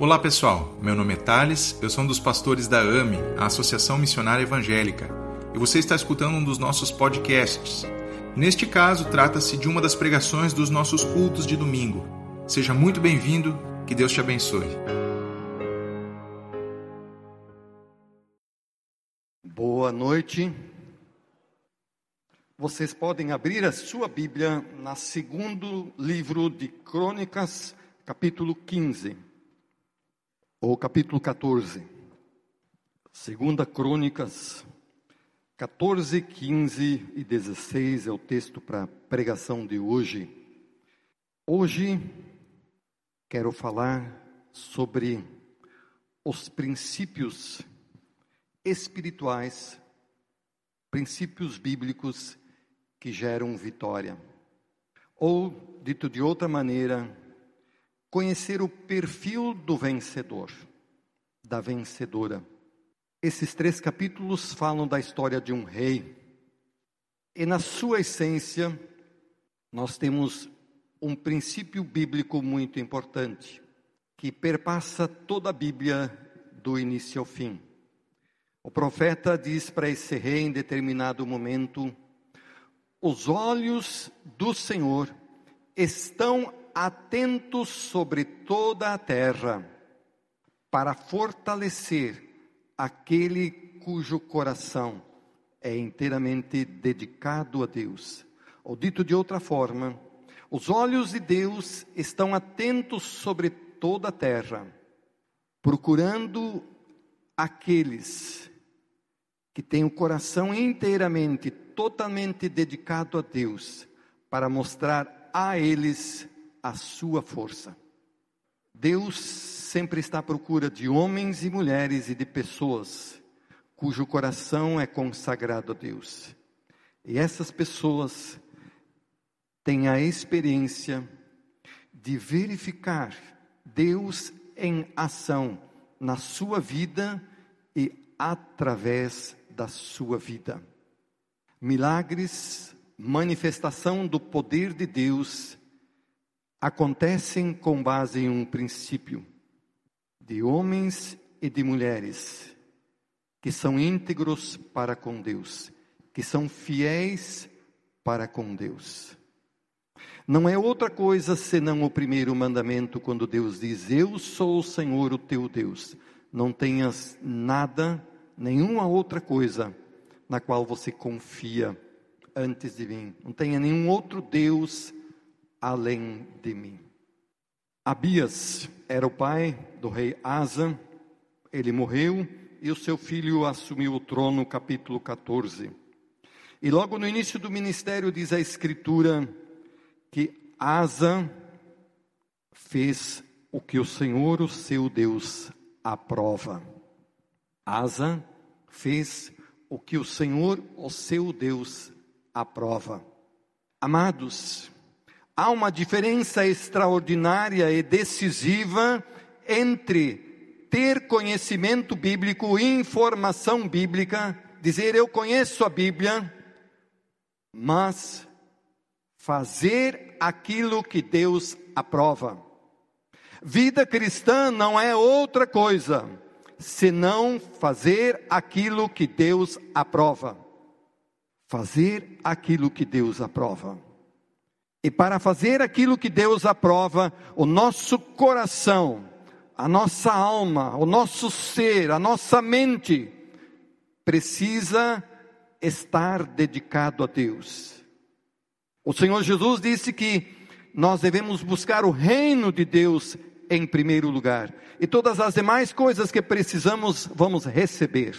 Olá pessoal, meu nome é Thales, eu sou um dos pastores da AME, a Associação Missionária Evangélica, e você está escutando um dos nossos podcasts. Neste caso, trata-se de uma das pregações dos nossos cultos de domingo. Seja muito bem-vindo, que Deus te abençoe. Boa noite. Vocês podem abrir a sua Bíblia no segundo livro de Crônicas, capítulo 15 ou capítulo 14. Segunda Crônicas 14, 15 e 16 é o texto para a pregação de hoje. Hoje quero falar sobre os princípios espirituais, princípios bíblicos que geram vitória. Ou, dito de outra maneira, conhecer o perfil do vencedor, da vencedora. Esses três capítulos falam da história de um rei. E na sua essência, nós temos um princípio bíblico muito importante, que perpassa toda a Bíblia do início ao fim. O profeta diz para esse rei em determinado momento: Os olhos do Senhor estão atentos sobre toda a terra, para fortalecer aquele cujo coração é inteiramente dedicado a Deus. Ou dito de outra forma, os olhos de Deus estão atentos sobre toda a terra, procurando aqueles que têm o coração inteiramente, totalmente dedicado a Deus, para mostrar a eles a sua força. Deus sempre está à procura de homens e mulheres e de pessoas cujo coração é consagrado a Deus. E essas pessoas têm a experiência de verificar Deus em ação na sua vida e através da sua vida. Milagres, manifestação do poder de Deus acontecem com base em um princípio de homens e de mulheres que são íntegros para com Deus, que são fiéis para com Deus. Não é outra coisa senão o primeiro mandamento, quando Deus diz: Eu sou o Senhor, o teu Deus. Não tenhas nada, nenhuma outra coisa na qual você confia antes de mim. Não tenha nenhum outro Deus além de mim. Abias era o pai do rei Asa, ele morreu e o seu filho assumiu o trono, capítulo 14. E logo no início do ministério diz a escritura que Asa fez o que o Senhor, o seu Deus, aprova. Asa fez o que o Senhor, o seu Deus, aprova. Amados, há uma diferença extraordinária e decisiva entre ter conhecimento bíblico, informação bíblica, dizer eu conheço a Bíblia, mas fazer aquilo que Deus aprova. Vida cristã não é outra coisa senão fazer aquilo que Deus aprova. Fazer aquilo que Deus aprova. E para fazer aquilo que Deus aprova, o nosso coração, a nossa alma, o nosso ser, a nossa mente, precisa estar dedicado a Deus. O Senhor Jesus disse que nós devemos buscar o reino de Deus em primeiro lugar, e todas as demais coisas que precisamos, vamos receber.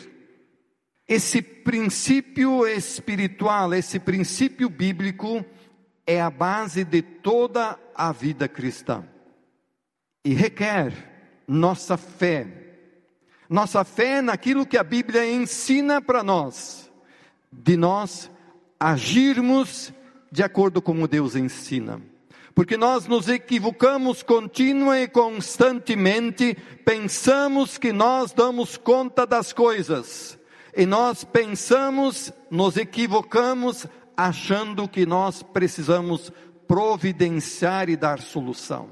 Esse princípio espiritual, esse princípio bíblico, é a base de toda a vida cristã. E requer nossa fé, nossa fé naquilo que a Bíblia ensina para nós, de nós agirmos de acordo com o Deus ensina. Porque nós nos equivocamos contínua e constantemente, pensamos que nós damos conta das coisas, e nós pensamos, nos equivocamos achando que nós precisamos providenciar e dar solução.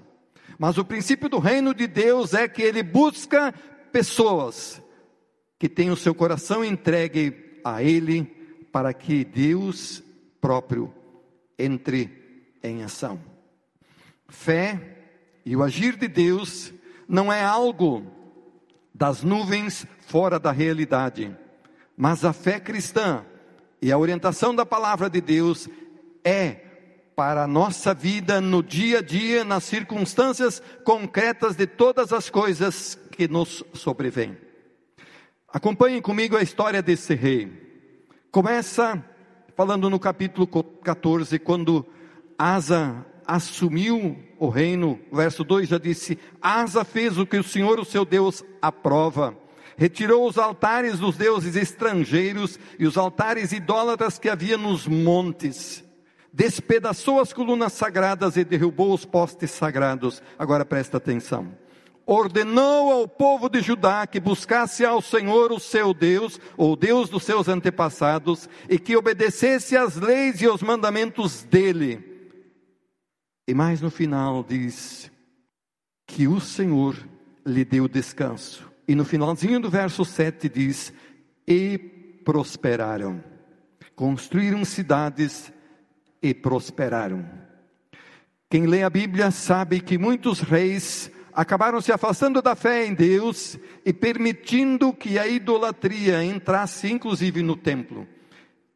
Mas o princípio do reino de Deus é que ele busca pessoas que têm o seu coração entregue a ele para que Deus próprio entre em ação. Fé e o agir de Deus não é algo das nuvens fora da realidade, mas a fé cristã e a orientação da palavra de Deus é para a nossa vida no dia a dia, nas circunstâncias concretas de todas as coisas que nos sobrevêm. Acompanhem comigo a história desse rei. Começa falando no capítulo 14, quando Asa assumiu o reino, verso 2 já disse: Asa fez o que o Senhor, o seu Deus, aprova. Retirou os altares dos deuses estrangeiros e os altares idólatras que havia nos montes. Despedaçou as colunas sagradas e derrubou os postes sagrados. Agora presta atenção ordenou ao povo de Judá que buscasse ao Senhor o seu Deus, ou Deus dos seus antepassados, e que obedecesse às leis e aos mandamentos dele. E mais no final diz que o Senhor lhe deu descanso. E no finalzinho do verso 7 diz: E prosperaram. Construíram cidades e prosperaram. Quem lê a Bíblia sabe que muitos reis acabaram se afastando da fé em Deus e permitindo que a idolatria entrasse inclusive no templo.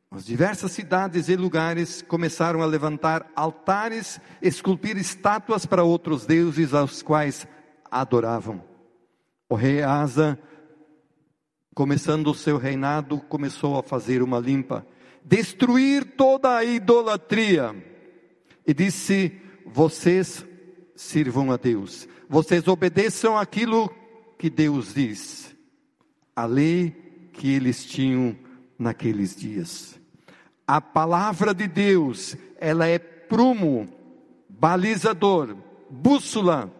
As diversas cidades e lugares começaram a levantar altares, esculpir estátuas para outros deuses aos quais adoravam. O rei Asa, começando o seu reinado, começou a fazer uma limpa, destruir toda a idolatria. E disse: Vocês sirvam a Deus. Vocês obedeçam aquilo que Deus diz, a lei que eles tinham naqueles dias. A palavra de Deus, ela é prumo, balizador, bússola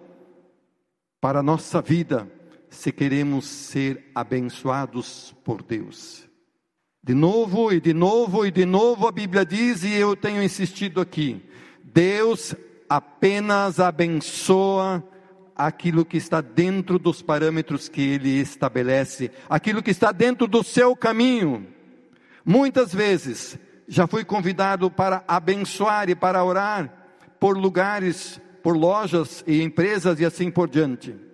para a nossa vida, se queremos ser abençoados por Deus. De novo e de novo e de novo a Bíblia diz, e eu tenho insistido aqui: Deus apenas abençoa aquilo que está dentro dos parâmetros que ele estabelece, aquilo que está dentro do seu caminho. Muitas vezes já fui convidado para abençoar e para orar por lugares, por lojas e empresas e assim por diante.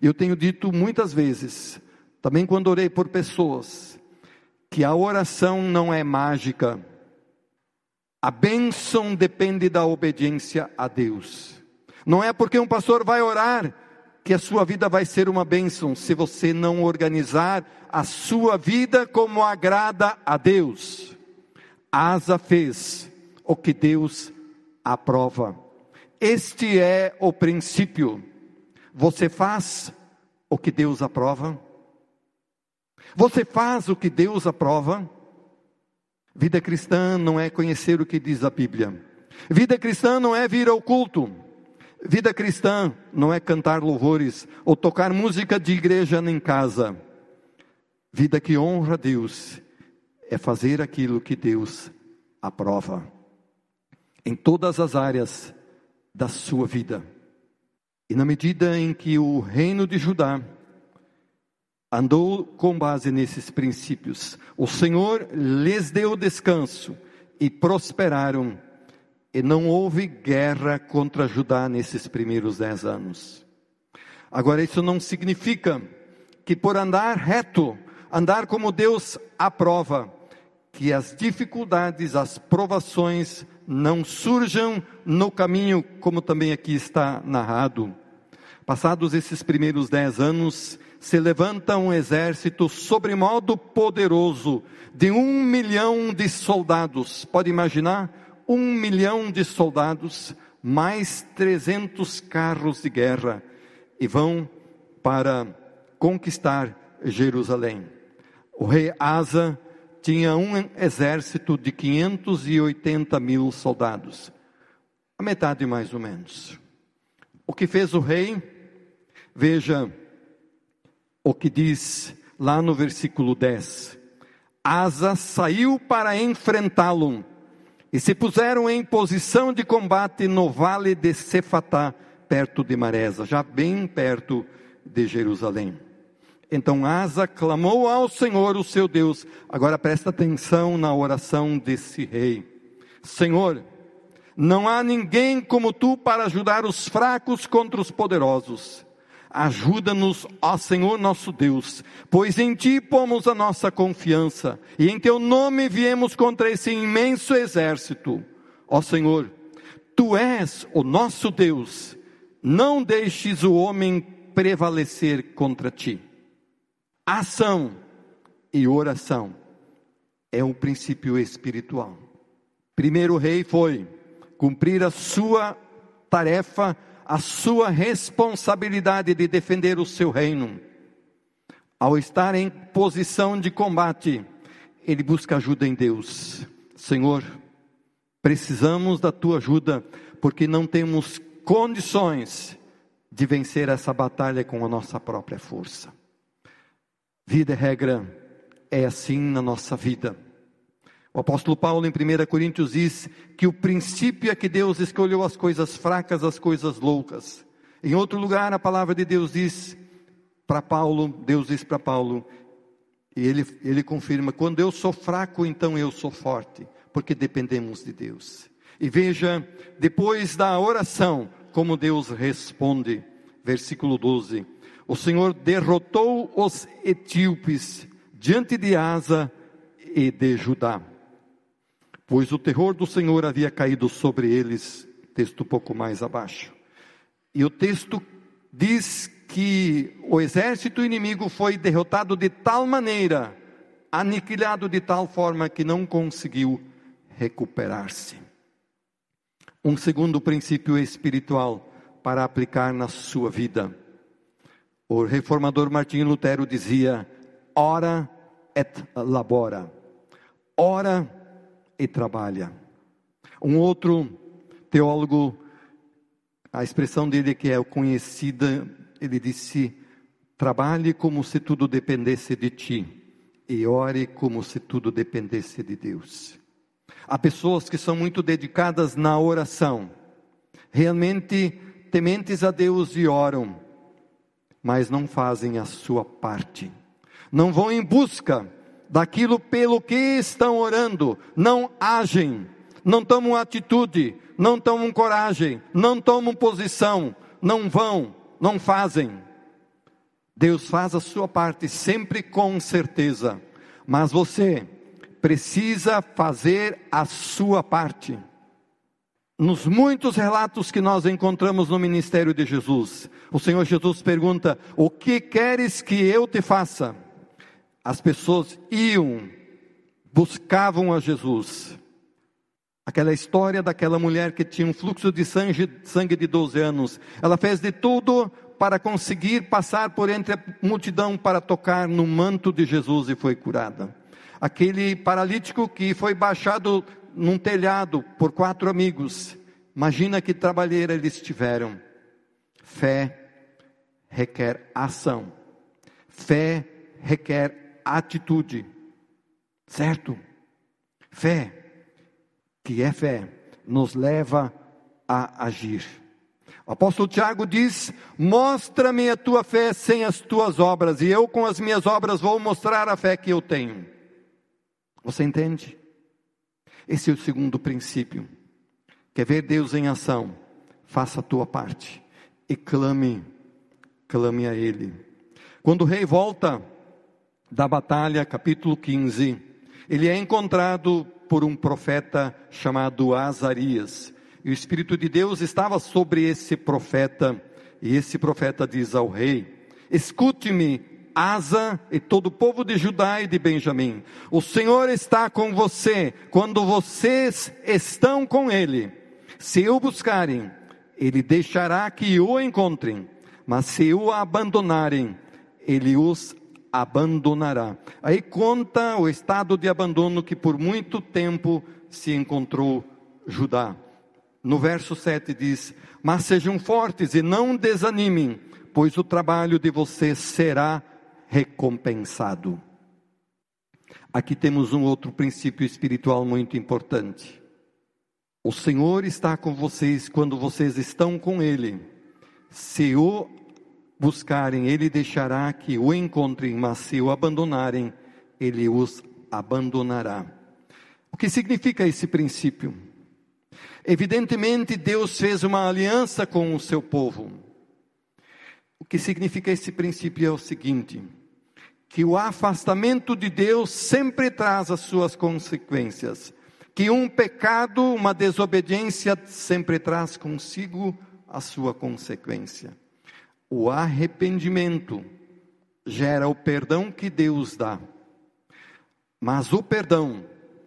Eu tenho dito muitas vezes, também quando orei por pessoas, que a oração não é mágica. A bênção depende da obediência a Deus. Não é porque um pastor vai orar que a sua vida vai ser uma bênção, se você não organizar a sua vida como agrada a Deus. Asa fez o que Deus aprova. Este é o princípio. Você faz o que Deus aprova? Você faz o que Deus aprova? Vida cristã não é conhecer o que diz a Bíblia. Vida cristã não é vir ao culto. Vida cristã não é cantar louvores ou tocar música de igreja em casa. Vida que honra a Deus é fazer aquilo que Deus aprova em todas as áreas da sua vida. E na medida em que o reino de Judá andou com base nesses princípios, o Senhor lhes deu descanso e prosperaram e não houve guerra contra Judá nesses primeiros dez anos. Agora, isso não significa que por andar reto, andar como Deus aprova, que as dificuldades, as provações não surjam no caminho, como também aqui está narrado. Passados esses primeiros dez anos, se levanta um exército sobremodo poderoso, de um milhão de soldados. Pode imaginar? um milhão de soldados, mais 300 carros de guerra, e vão para conquistar Jerusalém. O rei Asa tinha um exército de 580 mil soldados, a metade mais ou menos. O que fez o rei? Veja o que diz lá no versículo 10. Asa saiu para enfrentá-lo e se puseram em posição de combate no vale de Cefatá, perto de Maresa, já bem perto de Jerusalém. Então Asa clamou ao Senhor, o seu Deus. Agora presta atenção na oração desse rei. Senhor, não há ninguém como tu para ajudar os fracos contra os poderosos. Ajuda-nos, ó Senhor nosso Deus, pois em ti pomos a nossa confiança e em teu nome viemos contra esse imenso exército. Ó Senhor, tu és o nosso Deus, não deixes o homem prevalecer contra ti. Ação e oração é um princípio espiritual. Primeiro rei foi cumprir a sua tarefa a sua responsabilidade de defender o seu reino. Ao estar em posição de combate, ele busca ajuda em Deus. Senhor, precisamos da tua ajuda, porque não temos condições de vencer essa batalha com a nossa própria força. Vida e regra é assim na nossa vida. O apóstolo Paulo, em 1 Coríntios, diz que o princípio é que Deus escolheu as coisas fracas, as coisas loucas. Em outro lugar, a palavra de Deus diz para Paulo, Deus diz para Paulo, e ele, ele confirma: quando eu sou fraco, então eu sou forte, porque dependemos de Deus. E veja, depois da oração, como Deus responde. Versículo 12: O Senhor derrotou os etíopes diante de Asa e de Judá pois o terror do Senhor havia caído sobre eles. Texto um pouco mais abaixo. E o texto diz que o exército inimigo foi derrotado de tal maneira, aniquilado de tal forma que não conseguiu recuperar-se. Um segundo princípio espiritual para aplicar na sua vida. O reformador Martinho Lutero dizia: ora et labora. Ora e trabalha. Um outro teólogo, a expressão dele que é conhecida, ele disse: trabalhe como se tudo dependesse de ti e ore como se tudo dependesse de Deus. Há pessoas que são muito dedicadas na oração, realmente tementes a Deus e oram, mas não fazem a sua parte, não vão em busca daquilo pelo que estão orando, não agem, não tomam atitude, não tomam coragem, não tomam posição, não vão, não fazem. Deus faz a sua parte sempre com certeza, mas você precisa fazer a sua parte. Nos muitos relatos que nós encontramos no ministério de Jesus, o Senhor Jesus pergunta: O que queres que eu te faça? as pessoas iam, buscavam a Jesus. Aquela história daquela mulher que tinha um fluxo de sangue, sangue de 12 anos. Ela fez de tudo para conseguir passar por entre a multidão para tocar no manto de Jesus e foi curada. Aquele paralítico que foi baixado num telhado por quatro amigos. Imagina que trabalheira eles tiveram. Fé requer ação. Fé requer atitude, certo? Fé, que é fé, nos leva a agir. O apóstolo Tiago diz: Mostra-me a tua fé sem as tuas obras, e eu com as minhas obras vou mostrar a fé que eu tenho. Você entende? Esse é o segundo princípio. Quer ver Deus em ação? Faça a tua parte e clame, clame a Ele. Quando o rei volta da batalha, capítulo 15, ele é encontrado por um profeta chamado Azarias. E o Espírito de Deus estava sobre esse profeta, e esse profeta diz ao rei: Escute-me, Asa e todo o povo de Judá e de Benjamim. O Senhor está com você quando vocês estão com Ele. Se o buscarem, Ele deixará que o encontrem, mas se o abandonarem, Ele os abandonará. Aí conta o estado de abandono que por muito tempo se encontrou Judá. No verso 7 diz: Mas sejam fortes e não desanimem, pois o trabalho de vocês será recompensado. Aqui temos um outro princípio espiritual muito importante. O Senhor está com vocês quando vocês estão com Ele. Se o buscarem, ele deixará que o encontrem, mas se o abandonarem, ele os abandonará. O que significa esse princípio? Evidentemente, Deus fez uma aliança com o seu povo. O que significa esse princípio é o seguinte: que o afastamento de Deus sempre traz as suas consequências, que um pecado, uma desobediência sempre traz consigo a sua consequência. O arrependimento gera o perdão que Deus dá. Mas o perdão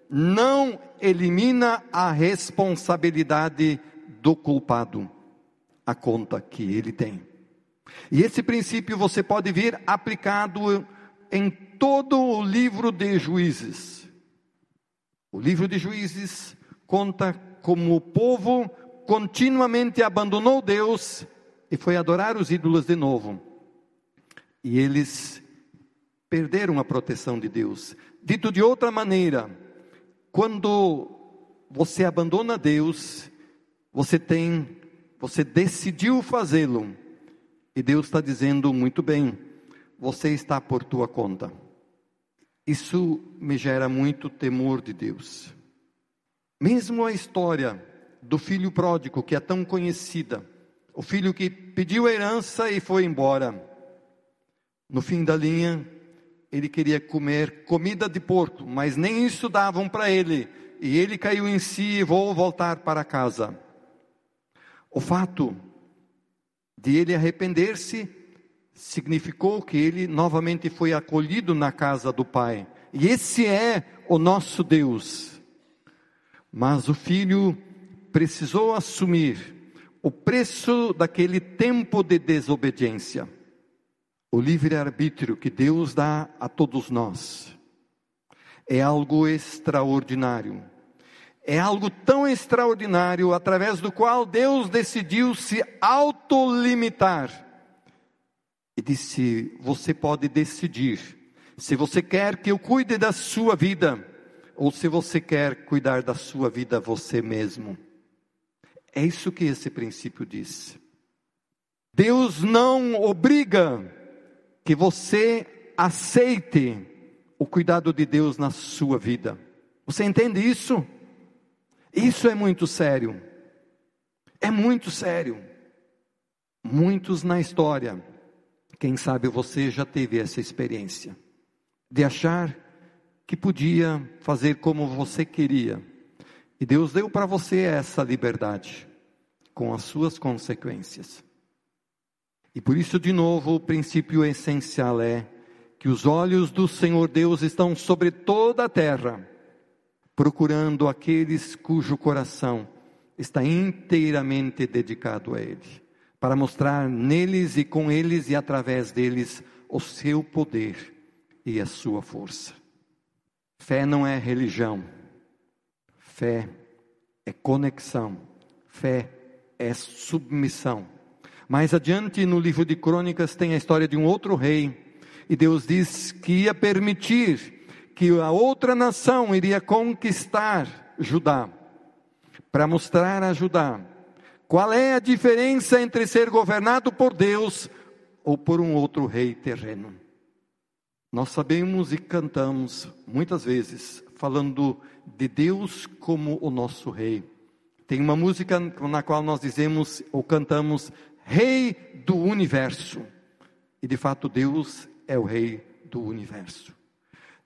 não elimina a responsabilidade do culpado, a conta que ele tem. E esse princípio você pode ver aplicado em todo o livro de Juízes. O livro de Juízes conta como o povo continuamente abandonou Deus e foi adorar os ídolos de novo. E eles perderam a proteção de Deus. Dito de outra maneira, quando você abandona Deus, você tem, você decidiu fazê-lo, e Deus está dizendo muito bem, você está por tua conta. Isso me gera muito temor de Deus. Mesmo a história do filho pródigo, que é tão conhecida, o filho que pediu a herança e foi embora. No fim da linha, ele queria comer comida de porco, mas nem isso davam para ele. E ele caiu em si e vou voltar para casa. O fato de ele arrepender-se significou que ele novamente foi acolhido na casa do Pai. E esse é o nosso Deus. Mas o filho precisou assumir o preço daquele tempo de desobediência. O livre-arbítrio que Deus dá a todos nós é algo extraordinário. É algo tão extraordinário através do qual Deus decidiu se autolimitar. E disse: Você pode decidir se você quer que eu cuide da sua vida ou se você quer cuidar da sua vida você mesmo. É isso que esse princípio diz. Deus não obriga que você aceite o cuidado de Deus na sua vida. Você entende isso? Isso é muito sério. É muito sério. Muitos na história, quem sabe você já teve essa experiência, de achar que podia fazer como você queria. E Deus deu para você essa liberdade com as suas consequências. E por isso, de novo, o princípio essencial é que os olhos do Senhor Deus estão sobre toda a terra, procurando aqueles cujo coração está inteiramente dedicado a Ele, para mostrar neles e com eles e através deles o seu poder e a sua força. Fé não é religião, fé é conexão, fé é submissão. Mais adiante no livro de Crônicas tem a história de um outro rei, e Deus diz que ia permitir que a outra nação iria conquistar Judá, para mostrar a Judá qual é a diferença entre ser governado por Deus ou por um outro rei terreno. Nós sabemos e cantamos muitas vezes falando de Deus como o nosso rei. Tem uma música na qual nós dizemos ou cantamos Rei do Universo. E de fato Deus é o Rei do Universo.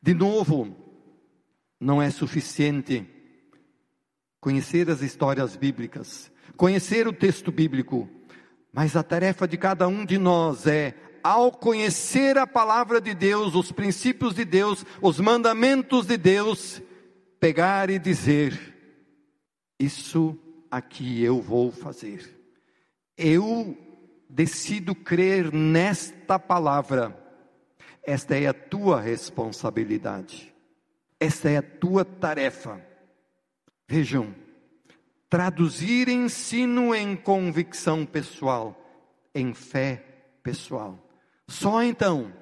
De novo, não é suficiente conhecer as histórias bíblicas, conhecer o texto bíblico, mas a tarefa de cada um de nós é, ao conhecer a palavra de Deus, os princípios de Deus, os mandamentos de Deus, pegar e dizer: isso aqui eu vou fazer. Eu decido crer nesta palavra. Esta é a tua responsabilidade. Esta é a tua tarefa. Vejam, traduzir ensino em convicção pessoal, em fé pessoal. Só então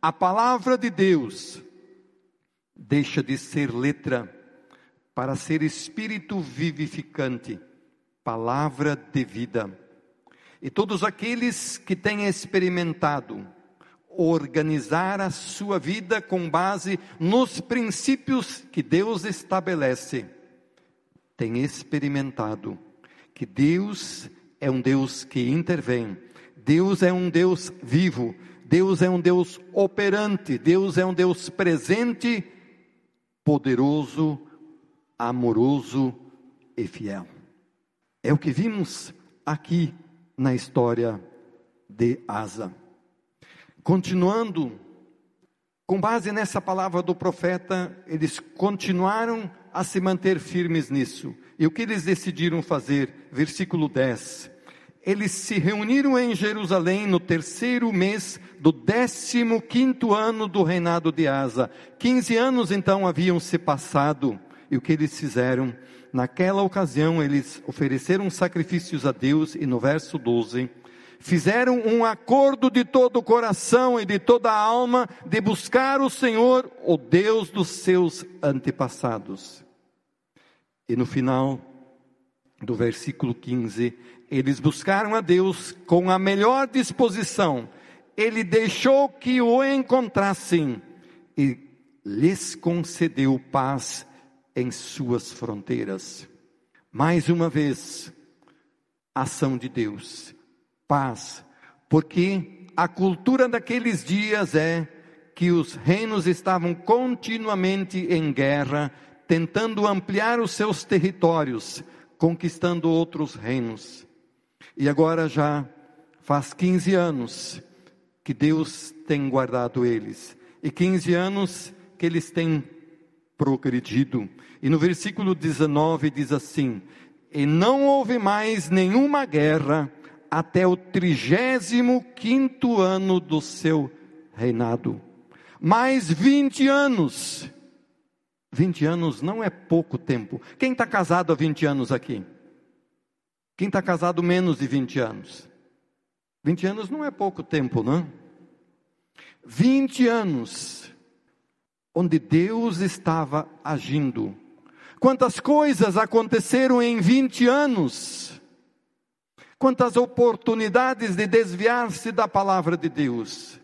a palavra de Deus deixa de ser letra para ser espírito vivificante, palavra de vida. E todos aqueles que têm experimentado organizar a sua vida com base nos princípios que Deus estabelece, têm experimentado que Deus é um Deus que intervém, Deus é um Deus vivo, Deus é um Deus operante, Deus é um Deus presente, poderoso, amoroso e fiel. É o que vimos aqui na história de Asa. Continuando, com base nessa palavra do profeta, eles continuaram a se manter firmes nisso. E o que eles decidiram fazer? Versículo 10. Eles se reuniram em Jerusalém no terceiro mês do décimo quinto ano do reinado de Asa. Quinze anos então haviam se passado. E o que eles fizeram? Naquela ocasião, eles ofereceram sacrifícios a Deus, e no verso 12, fizeram um acordo de todo o coração e de toda a alma de buscar o Senhor, o Deus dos seus antepassados. E no final do versículo 15, eles buscaram a Deus com a melhor disposição. Ele deixou que o encontrassem e lhes concedeu paz em suas fronteiras. Mais uma vez, ação de Deus, paz, porque a cultura daqueles dias é que os reinos estavam continuamente em guerra, tentando ampliar os seus territórios, conquistando outros reinos. E agora já faz 15 anos que Deus tem guardado eles, e 15 anos que eles têm progredido. E no versículo 19 diz assim: E não houve mais nenhuma guerra até o trigésimo quinto ano do seu reinado. Mais 20 anos 20 anos não é pouco tempo. Quem está casado há 20 anos aqui? Quem está casado menos de 20 anos? 20 anos não é pouco tempo, não? 20 anos onde Deus estava agindo. Quantas coisas aconteceram em 20 anos? Quantas oportunidades de desviar-se da palavra de Deus.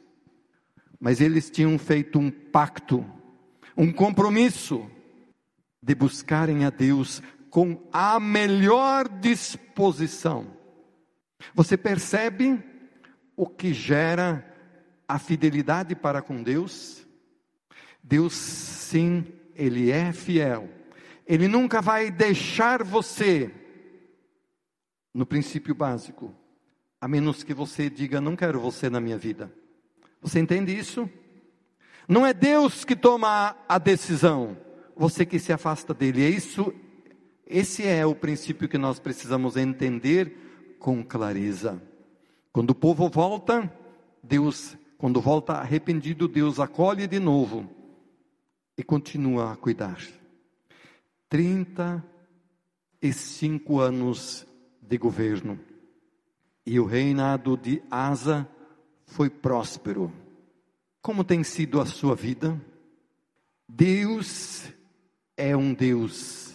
Mas eles tinham feito um pacto um compromisso de buscarem a Deus com a melhor disposição. Você percebe o que gera a fidelidade para com Deus? Deus, sim, Ele é fiel. Ele nunca vai deixar você no princípio básico, a menos que você diga: Não quero você na minha vida. Você entende isso? Não é Deus que toma a decisão, você que se afasta dele. É isso, esse é o princípio que nós precisamos entender com clareza. Quando o povo volta, Deus, quando volta arrependido, Deus acolhe de novo e continua a cuidar. 35 anos de governo. E o reinado de Asa foi próspero. Como tem sido a sua vida? Deus é um Deus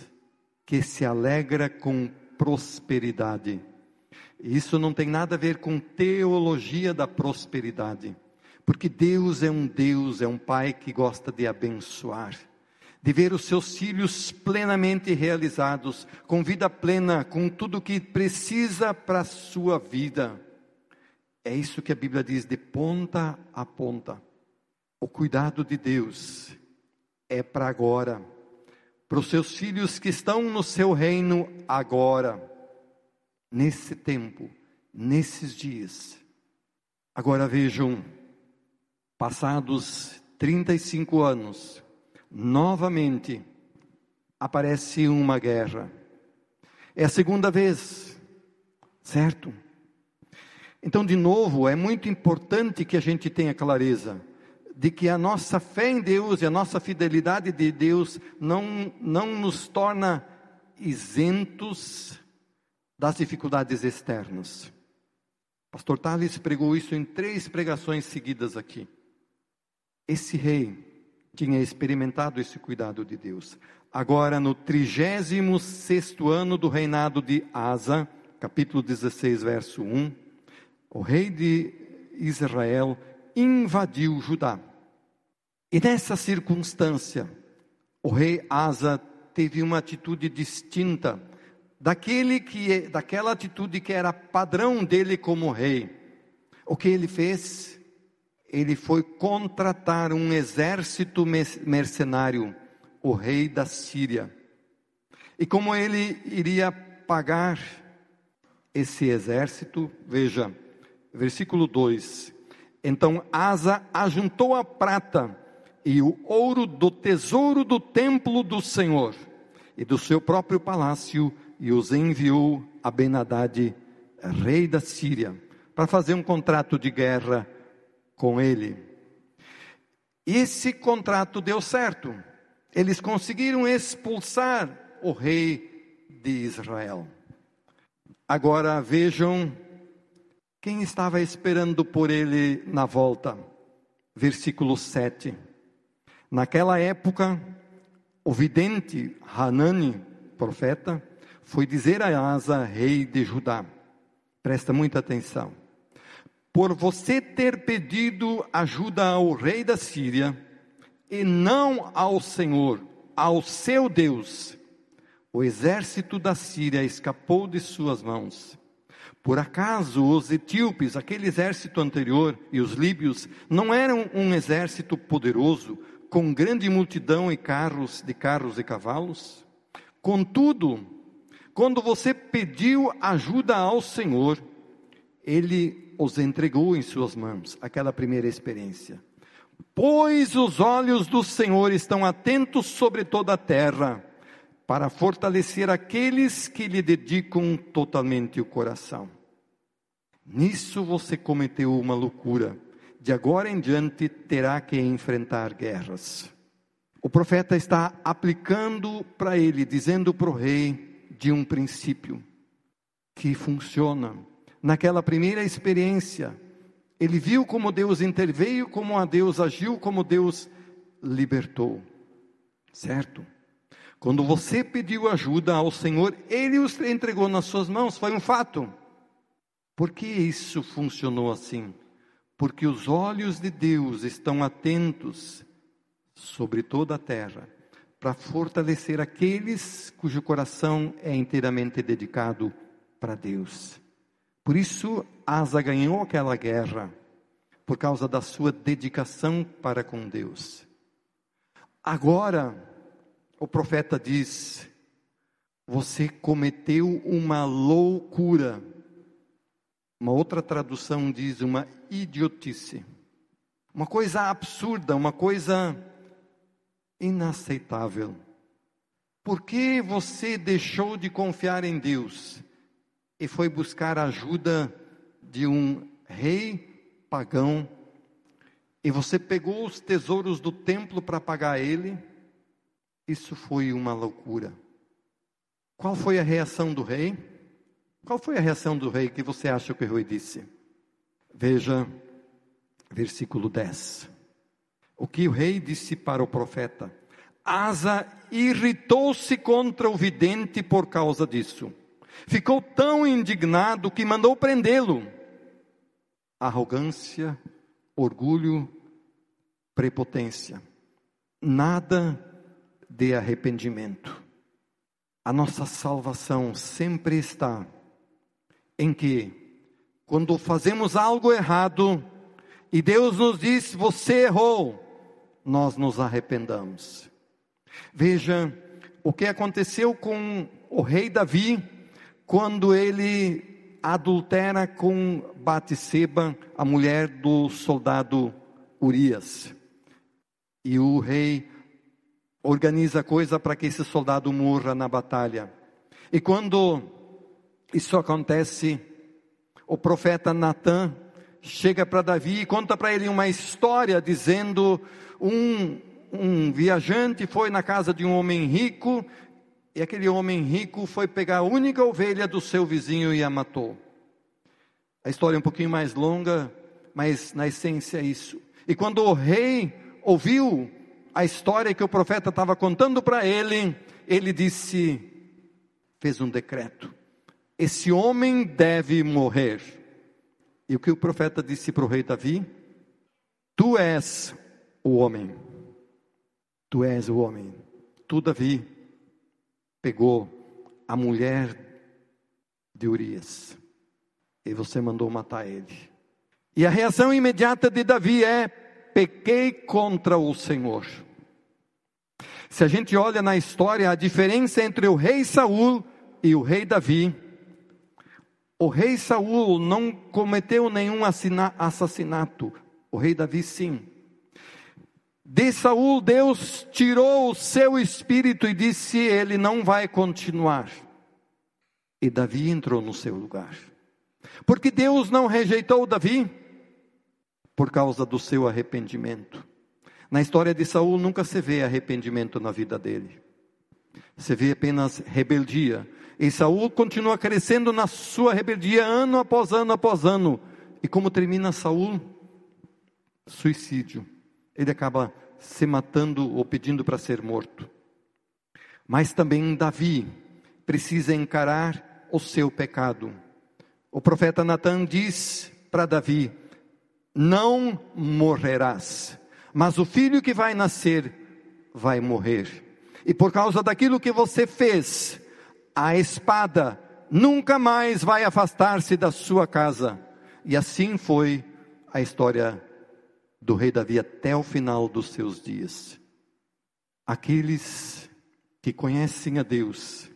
que se alegra com prosperidade. Isso não tem nada a ver com teologia da prosperidade, porque Deus é um Deus, é um Pai que gosta de abençoar, de ver os seus filhos plenamente realizados, com vida plena, com tudo o que precisa para a sua vida. É isso que a Bíblia diz de ponta a ponta. O cuidado de Deus é para agora, para os seus filhos que estão no seu reino agora, nesse tempo, nesses dias. Agora vejam, passados 35 anos, novamente aparece uma guerra. É a segunda vez, certo? Então, de novo, é muito importante que a gente tenha clareza de que a nossa fé em Deus e a nossa fidelidade de Deus não, não nos torna isentos das dificuldades externas. Pastor Tales pregou isso em três pregações seguidas aqui. Esse rei tinha experimentado esse cuidado de Deus. Agora, no 36 ano do reinado de Asa, capítulo 16, verso 1, o rei de Israel, invadiu Judá. E nessa circunstância, o rei Asa teve uma atitude distinta daquele que daquela atitude que era padrão dele como rei. O que ele fez? Ele foi contratar um exército mercenário, o rei da Síria. E como ele iria pagar esse exército, veja, versículo 2: Então Asa ajuntou a prata e o ouro do tesouro do templo do Senhor e do seu próprio palácio e os enviou a Ben-Hadad, rei da Síria, para fazer um contrato de guerra com ele. Esse contrato deu certo. Eles conseguiram expulsar o rei de Israel. Agora vejam quem estava esperando por ele na volta. Versículo 7. Naquela época, o vidente Hanani, profeta, foi dizer a Asa, rei de Judá: presta muita atenção. Por você ter pedido ajuda ao rei da Síria e não ao Senhor, ao seu Deus, o exército da Síria escapou de suas mãos. Por acaso os etíopes, aquele exército anterior, e os líbios, não eram um exército poderoso, com grande multidão e carros de carros e cavalos? Contudo, quando você pediu ajuda ao Senhor, Ele os entregou em suas mãos, aquela primeira experiência. Pois os olhos do Senhor estão atentos sobre toda a terra, para fortalecer aqueles que lhe dedicam totalmente o coração. Nisso você cometeu uma loucura. De agora em diante terá que enfrentar guerras. O profeta está aplicando para ele, dizendo para o rei: de um princípio que funciona. Naquela primeira experiência, ele viu como Deus interveio, como a Deus agiu, como Deus libertou. Certo? Quando você pediu ajuda ao Senhor, Ele os entregou nas suas mãos, foi um fato. Por que isso funcionou assim? Porque os olhos de Deus estão atentos sobre toda a terra para fortalecer aqueles cujo coração é inteiramente dedicado para Deus. Por isso, Asa ganhou aquela guerra, por causa da sua dedicação para com Deus. Agora, o profeta diz: Você cometeu uma loucura. Uma outra tradução diz uma idiotice. Uma coisa absurda, uma coisa inaceitável. Por que você deixou de confiar em Deus e foi buscar a ajuda de um rei pagão e você pegou os tesouros do templo para pagar ele? Isso foi uma loucura. Qual foi a reação do rei? Qual foi a reação do rei que você acha que o rei disse? Veja, versículo 10. O que o rei disse para o profeta? Asa irritou-se contra o vidente por causa disso. Ficou tão indignado que mandou prendê-lo. Arrogância, orgulho, prepotência. Nada de arrependimento. A nossa salvação sempre está em que, quando fazemos algo errado, e Deus nos diz: você errou, nós nos arrependamos. Veja o que aconteceu com o rei Davi quando ele adultera com Batseba, a mulher do soldado Urias. E o rei organiza coisa para que esse soldado morra na batalha. E quando isso acontece, o profeta Natan chega para Davi e conta para ele uma história dizendo um, um viajante foi na casa de um homem rico e aquele homem rico foi pegar a única ovelha do seu vizinho e a matou. A história é um pouquinho mais longa, mas na essência é isso. E quando o rei ouviu a história que o profeta estava contando para ele, ele disse, fez um decreto: esse homem deve morrer E o que o profeta disse para o rei Davi? Tu és o homem. Tu és o homem. Tu, Davi, pegou a mulher de Urias e você mandou matar ele. E a reação imediata de Davi é: pequei contra o Senhor. Se a gente olha na história a diferença entre o rei Saul e o rei Davi, o rei Saul não cometeu nenhum assassinato, o rei Davi sim. De Saul, Deus tirou o seu espírito e disse: Ele não vai continuar. E Davi entrou no seu lugar. Porque Deus não rejeitou Davi por causa do seu arrependimento. Na história de Saul nunca se vê arrependimento na vida dele. Se vê apenas rebeldia. E Saul continua crescendo na sua rebeldia ano após ano após ano. E como termina Saul? Suicídio. Ele acaba se matando ou pedindo para ser morto. Mas também Davi precisa encarar o seu pecado. O profeta Natan diz para Davi: Não morrerás, mas o filho que vai nascer vai morrer. E por causa daquilo que você fez, a espada nunca mais vai afastar-se da sua casa. E assim foi a história do rei Davi até o final dos seus dias. Aqueles que conhecem a Deus,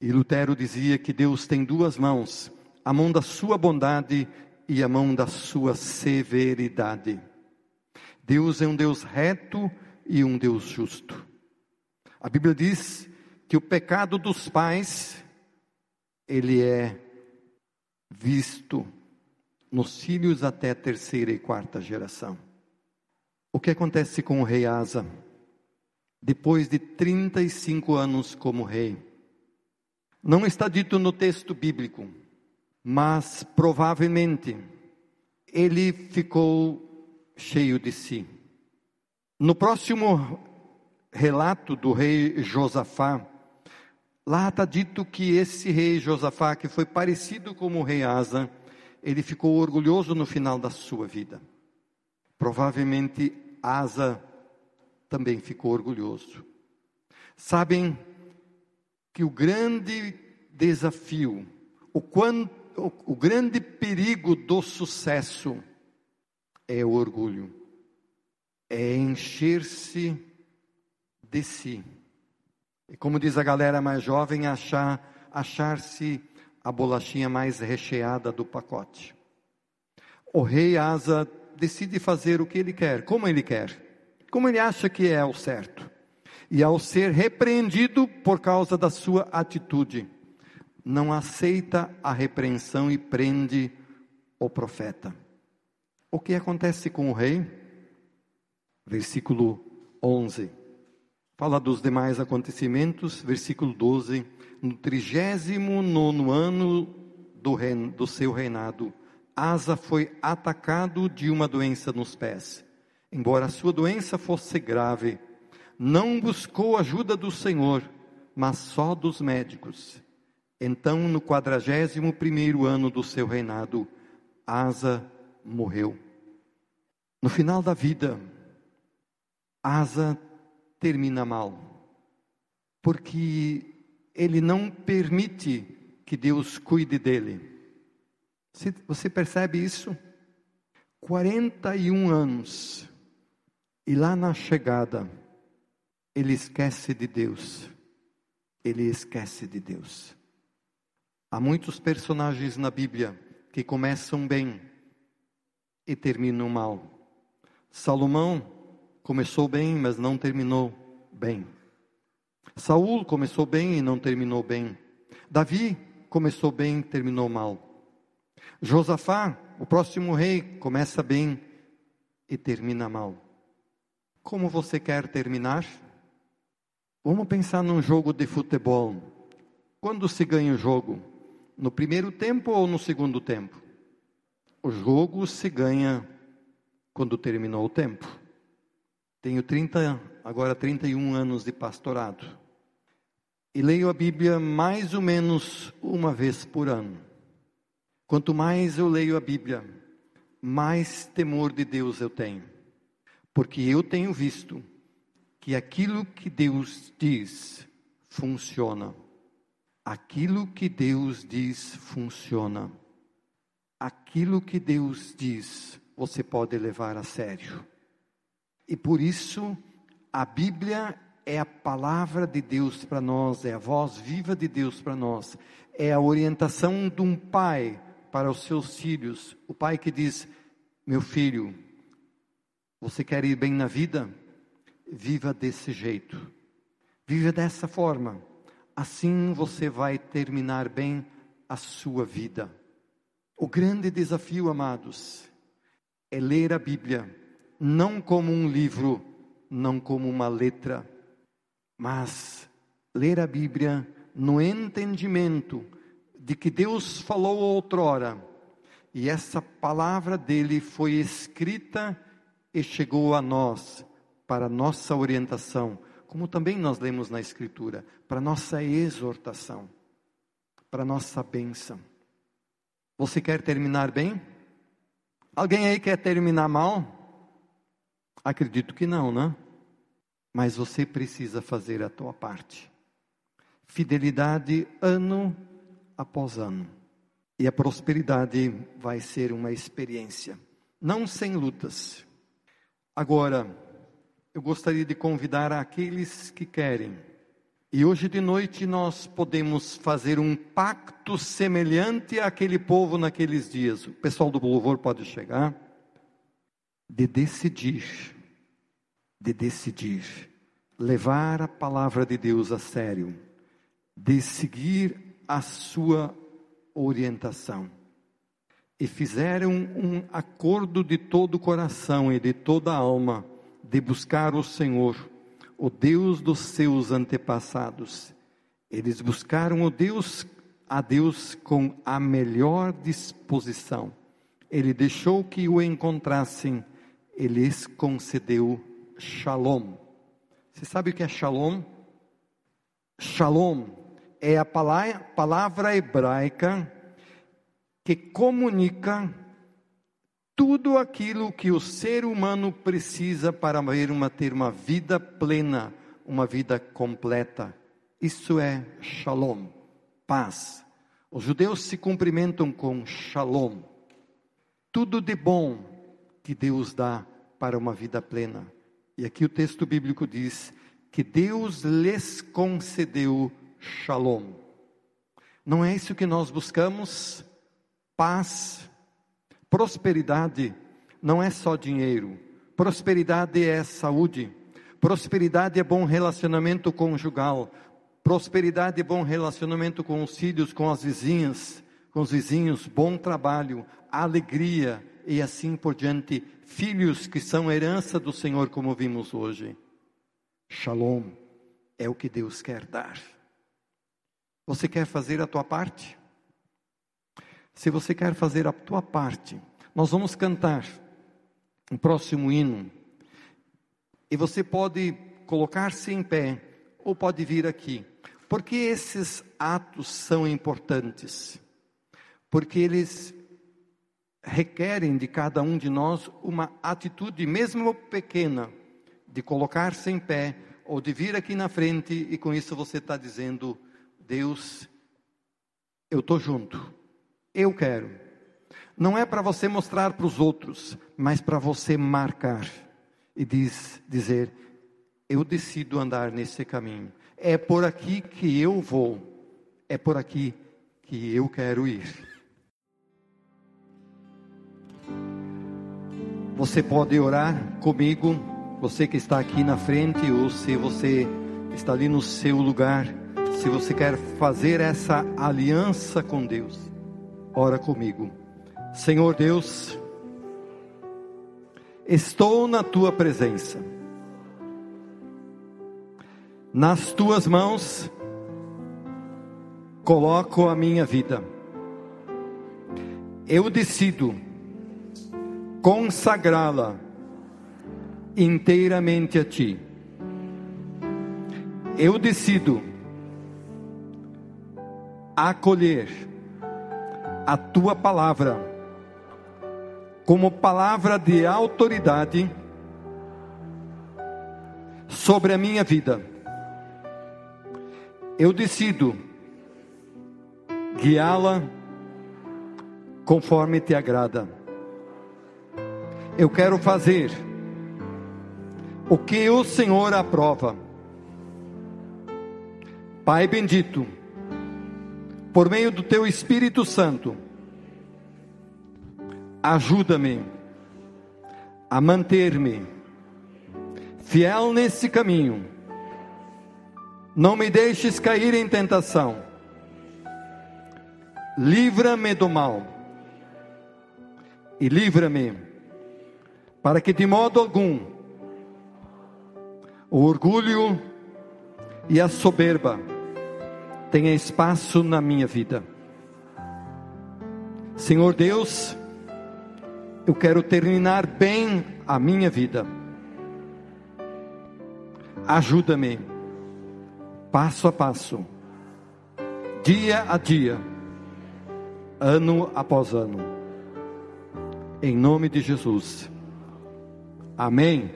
e Lutero dizia que Deus tem duas mãos, a mão da sua bondade e a mão da sua severidade. Deus é um Deus reto e um Deus justo. A Bíblia diz que o pecado dos pais ele é visto nos filhos até a terceira e quarta geração. O que acontece com o rei Asa? Depois de 35 anos como rei, não está dito no texto bíblico, mas provavelmente ele ficou cheio de si. No próximo relato do rei Josafá, lá está dito que esse rei Josafá, que foi parecido com o rei Asa, ele ficou orgulhoso no final da sua vida. Provavelmente Asa também ficou orgulhoso. Sabem que o grande desafio, o quanto o, grande perigo do sucesso é o orgulho, é encher-se de si. E como diz a galera mais jovem, achar, achar-se a bolachinha mais recheada do pacote. O rei Asa decide fazer o que ele quer, como ele quer, como ele acha que é o certo. E ao ser repreendido por causa da sua atitude, não aceita a repreensão e prende o profeta. O que acontece com o rei? Versículo 11. Fala dos demais acontecimentos, versículo 12. No trigésimo nono ano do, reino, do seu reinado, Asa foi atacado de uma doença nos pés. Embora a sua doença fosse grave, não buscou ajuda do Senhor, mas só dos médicos. Então, no quadragésimo primeiro ano do seu reinado, Asa morreu. No final da vida, Asa termina mal, porque ele não permite que Deus cuide dele. Você percebe isso? 41 anos, e lá na chegada, ele esquece de Deus. Ele esquece de Deus. Há muitos personagens na Bíblia que começam bem e terminam mal. Salomão começou bem, mas não terminou bem. Saul começou bem e não terminou bem. Davi começou bem e terminou mal. Josafá, o próximo rei, começa bem e termina mal. Como você quer terminar? Vamos pensar num jogo de futebol. Quando se ganha o jogo? no primeiro tempo ou no segundo tempo? O jogo se ganha quando terminou o tempo. Tenho 30, agora 31 anos de pastorado. E leio a Bíblia mais ou menos uma vez por ano. Quanto mais eu leio a Bíblia, mais temor de Deus eu tenho. Porque eu tenho visto que aquilo que Deus diz funciona. Aquilo que Deus diz funciona. Aquilo que Deus diz você pode levar a sério. E por isso, a Bíblia é a palavra de Deus para nós, é a voz viva de Deus para nós, é a orientação de um pai para os seus filhos. O pai que diz: Meu filho, você quer ir bem na vida? Viva desse jeito, viva dessa forma. Assim você vai terminar bem a sua vida. O grande desafio, amados, é ler a Bíblia, não como um livro, não como uma letra, mas ler a Bíblia no entendimento de que Deus falou outrora e essa palavra dele foi escrita e chegou a nós para nossa orientação, como também nós lemos na Escritura, para nossa exortação, para nossa bênção. Você quer terminar bem? Alguém aí quer terminar mal? Acredito que não, né? Mas você precisa fazer a tua parte. Fidelidade ano após ano. E a prosperidade vai ser uma experiência, não sem lutas. Agora, eu gostaria de convidar aqueles que querem. E hoje de noite nós podemos fazer um pacto semelhante àquele povo naqueles dias. O pessoal do louvor pode chegar. De decidir, de decidir, levar a palavra de Deus a sério, de seguir a sua orientação. E fizeram um acordo de todo o coração e de toda a alma de buscar o Senhor, o Deus dos seus antepassados. Eles buscaram o Deus, a Deus com a melhor disposição. Ele deixou que o encontrassem, ele lhes concedeu shalom. Você sabe o que é shalom? Shalom é a palavra hebraica que comunica tudo aquilo que o ser humano precisa para uma, ter uma vida plena, uma vida completa. Isso é shalom, paz. Os judeus se cumprimentam com shalom. Tudo de bom que Deus dá para uma vida plena. E aqui o texto bíblico diz que Deus lhes concedeu shalom. Não é isso que nós buscamos? Paz, prosperidade não é só dinheiro. Prosperidade é saúde. Prosperidade é bom relacionamento conjugal. Prosperidade é bom relacionamento com os filhos, com as vizinhas, com os vizinhos, bom trabalho, alegria e assim por diante. Filhos que são herança do Senhor, como vimos hoje. Shalom é o que Deus quer dar. Você quer fazer a tua parte? Se você quer fazer a tua parte, nós vamos cantar um próximo hino. E você pode colocar-se em pé ou pode vir aqui. Porque esses atos são importantes? Porque eles requerem de cada um de nós uma atitude, mesmo pequena, de colocar-se em pé ou de vir aqui na frente e com isso você está dizendo Deus, eu estou junto, eu quero. Não é para você mostrar para os outros, mas para você marcar e diz, dizer: eu decido andar nesse caminho. É por aqui que eu vou, é por aqui que eu quero ir. Você pode orar comigo, você que está aqui na frente, ou se você está ali no seu lugar se você quer fazer essa aliança com Deus, ora comigo. Senhor Deus, estou na tua presença. Nas tuas mãos coloco a minha vida. Eu decido consagrá-la inteiramente a ti. Eu decido acolher a tua palavra como palavra de autoridade sobre a minha vida. Eu decido guiá-la conforme te agrada. Eu quero fazer o que o Senhor aprova. Pai bendito, por meio do teu Espírito Santo, ajuda-me a manter-me fiel nesse caminho. Não me deixes cair em tentação. Livra-me do mal. E livra-me para que de modo algum o orgulho e a soberba tenha espaço na minha vida. Senhor Deus, eu quero terminar bem a minha vida. Ajuda-me, passo a passo, dia a dia, ano após ano. Em nome de Jesus. Amém.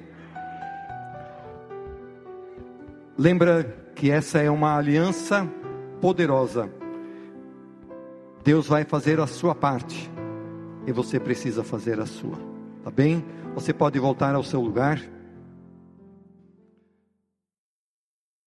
Lembra que essa é uma aliança poderosa. Deus vai fazer a sua parte e você precisa fazer a sua. Tá bem? Você pode voltar ao seu lugar.